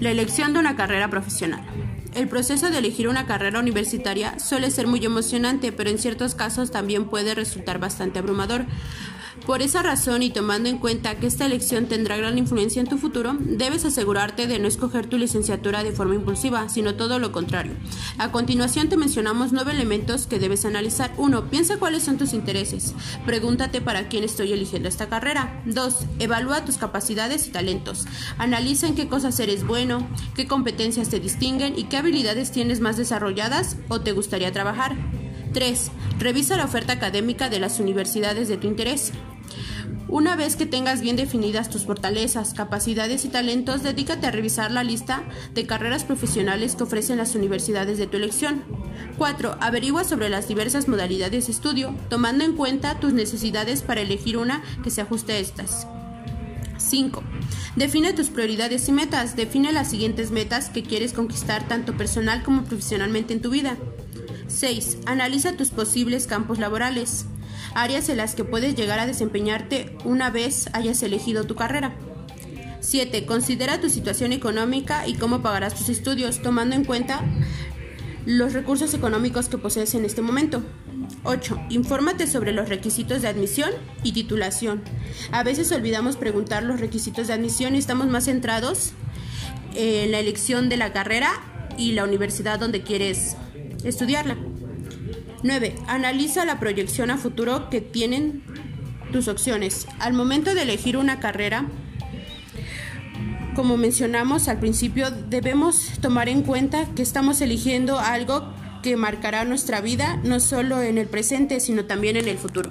La elección de una carrera profesional. El proceso de elegir una carrera universitaria suele ser muy emocionante, pero en ciertos casos también puede resultar bastante abrumador. Por esa razón y tomando en cuenta que esta elección tendrá gran influencia en tu futuro, debes asegurarte de no escoger tu licenciatura de forma impulsiva, sino todo lo contrario. A continuación te mencionamos nueve elementos que debes analizar. 1. Piensa cuáles son tus intereses. Pregúntate para quién estoy eligiendo esta carrera. 2. Evalúa tus capacidades y talentos. Analiza en qué cosas eres bueno, qué competencias te distinguen y qué habilidades tienes más desarrolladas o te gustaría trabajar. 3. Revisa la oferta académica de las universidades de tu interés. Una vez que tengas bien definidas tus fortalezas, capacidades y talentos, dedícate a revisar la lista de carreras profesionales que ofrecen las universidades de tu elección. 4. Averigua sobre las diversas modalidades de estudio, tomando en cuenta tus necesidades para elegir una que se ajuste a estas. 5. Define tus prioridades y metas. Define las siguientes metas que quieres conquistar tanto personal como profesionalmente en tu vida. 6. Analiza tus posibles campos laborales, áreas en las que puedes llegar a desempeñarte una vez hayas elegido tu carrera. 7. Considera tu situación económica y cómo pagarás tus estudios, tomando en cuenta los recursos económicos que posees en este momento. 8. Infórmate sobre los requisitos de admisión y titulación. A veces olvidamos preguntar los requisitos de admisión y estamos más centrados en la elección de la carrera y la universidad donde quieres estudiarla. 9. Analiza la proyección a futuro que tienen tus opciones. Al momento de elegir una carrera, como mencionamos al principio, debemos tomar en cuenta que estamos eligiendo algo que marcará nuestra vida no solo en el presente, sino también en el futuro.